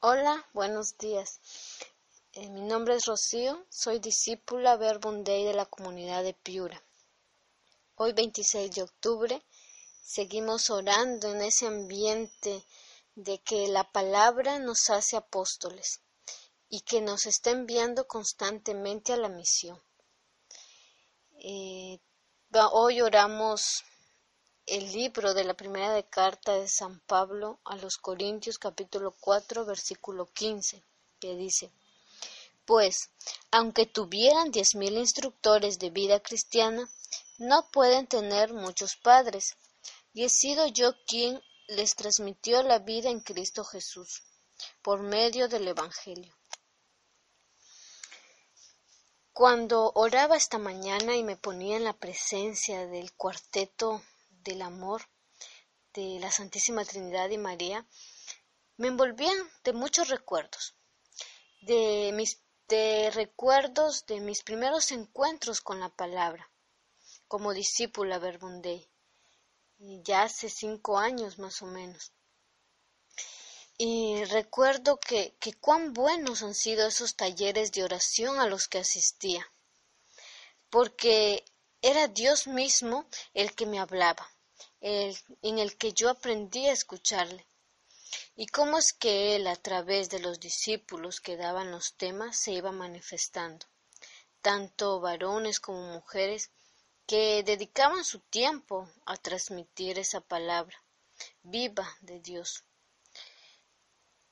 Hola, buenos días. Eh, mi nombre es Rocío, soy discípula Verbum Dei de la comunidad de Piura. Hoy 26 de octubre seguimos orando en ese ambiente de que la palabra nos hace apóstoles y que nos está enviando constantemente a la misión. Eh, hoy oramos el libro de la primera de carta de San Pablo a los Corintios capítulo 4 versículo 15, que dice, Pues, aunque tuvieran diez mil instructores de vida cristiana, no pueden tener muchos padres, y he sido yo quien les transmitió la vida en Cristo Jesús, por medio del Evangelio. Cuando oraba esta mañana y me ponía en la presencia del cuarteto del amor de la Santísima Trinidad y María, me envolvían de muchos recuerdos, de mis de recuerdos de mis primeros encuentros con la palabra, como discípula Verbundei, ya hace cinco años más o menos. Y recuerdo que, que cuán buenos han sido esos talleres de oración a los que asistía, porque era Dios mismo el que me hablaba, en el que yo aprendí a escucharle. Y cómo es que él, a través de los discípulos que daban los temas, se iba manifestando, tanto varones como mujeres, que dedicaban su tiempo a transmitir esa palabra viva de Dios.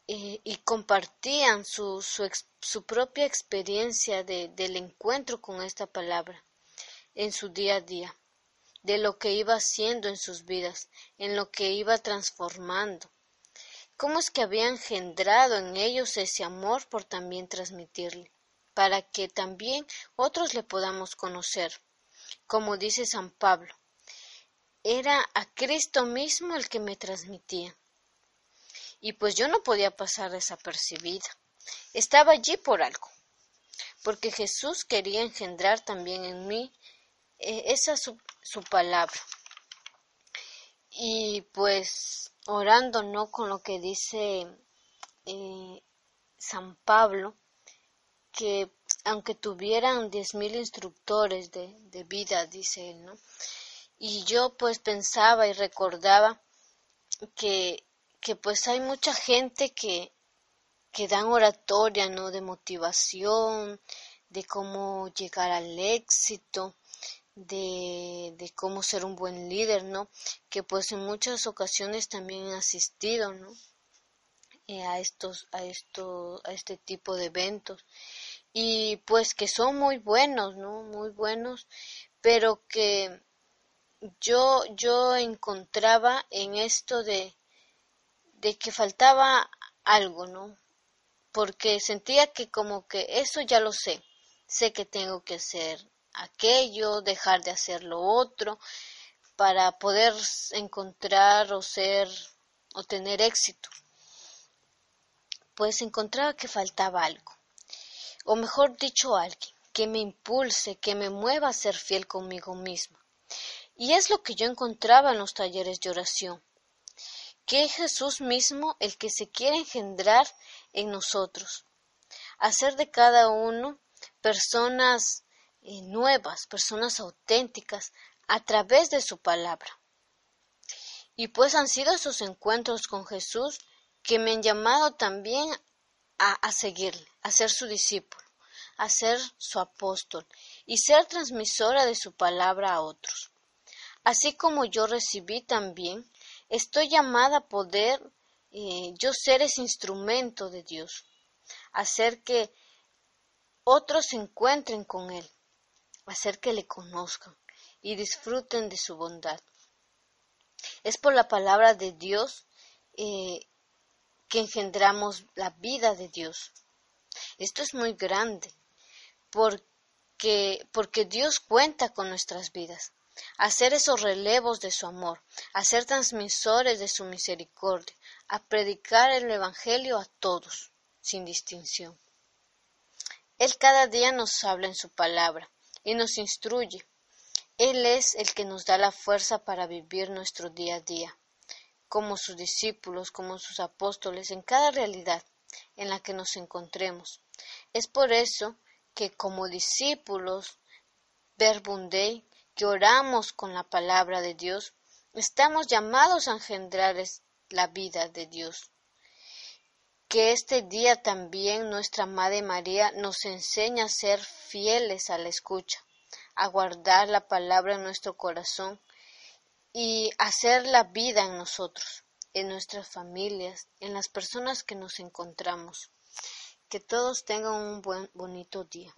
y compartían su, su, su propia experiencia de, del encuentro con esta palabra en su día a día de lo que iba haciendo en sus vidas, en lo que iba transformando. ¿Cómo es que había engendrado en ellos ese amor por también transmitirle, para que también otros le podamos conocer? Como dice San Pablo, era a Cristo mismo el que me transmitía. Y pues yo no podía pasar desapercibida. Estaba allí por algo, porque Jesús quería engendrar también en mí eh, esa es su, palabra. Y pues orando, ¿no? Con lo que dice eh, San Pablo, que aunque tuvieran diez mil instructores de, de, vida, dice él, ¿no? Y yo pues pensaba y recordaba que, que pues hay mucha gente que, que dan oratoria, ¿no? De motivación, de cómo llegar al éxito, de, de, cómo ser un buen líder, ¿no? Que pues en muchas ocasiones también he asistido, ¿no? Eh, a estos, a esto, a este tipo de eventos. Y pues que son muy buenos, ¿no? Muy buenos, pero que yo, yo encontraba en esto de, de que faltaba algo, ¿no? Porque sentía que como que eso ya lo sé, sé que tengo que hacer aquello, dejar de hacer lo otro, para poder encontrar o ser o tener éxito. Pues encontraba que faltaba algo, o mejor dicho, alguien que me impulse, que me mueva a ser fiel conmigo misma. Y es lo que yo encontraba en los talleres de oración, que es Jesús mismo el que se quiere engendrar en nosotros, hacer de cada uno personas nuevas, personas auténticas, a través de su palabra. Y pues han sido esos encuentros con Jesús que me han llamado también a, a seguirle, a ser su discípulo, a ser su apóstol y ser transmisora de su palabra a otros. Así como yo recibí también, estoy llamada a poder eh, yo ser ese instrumento de Dios, hacer que otros se encuentren con Él, hacer que le conozcan y disfruten de su bondad. Es por la palabra de Dios eh, que engendramos la vida de Dios. Esto es muy grande porque, porque Dios cuenta con nuestras vidas. Hacer esos relevos de su amor, a ser transmisores de su misericordia, a predicar el Evangelio a todos, sin distinción. Él cada día nos habla en su palabra y nos instruye. Él es el que nos da la fuerza para vivir nuestro día a día, como sus discípulos, como sus apóstoles, en cada realidad, en la que nos encontremos. Es por eso que como discípulos Verbum Dei, que oramos con la palabra de Dios, estamos llamados a engendrar la vida de Dios. Que este día también nuestra Madre María nos enseña a ser fieles a la escucha, a guardar la palabra en nuestro corazón y hacer la vida en nosotros, en nuestras familias, en las personas que nos encontramos. Que todos tengan un buen bonito día.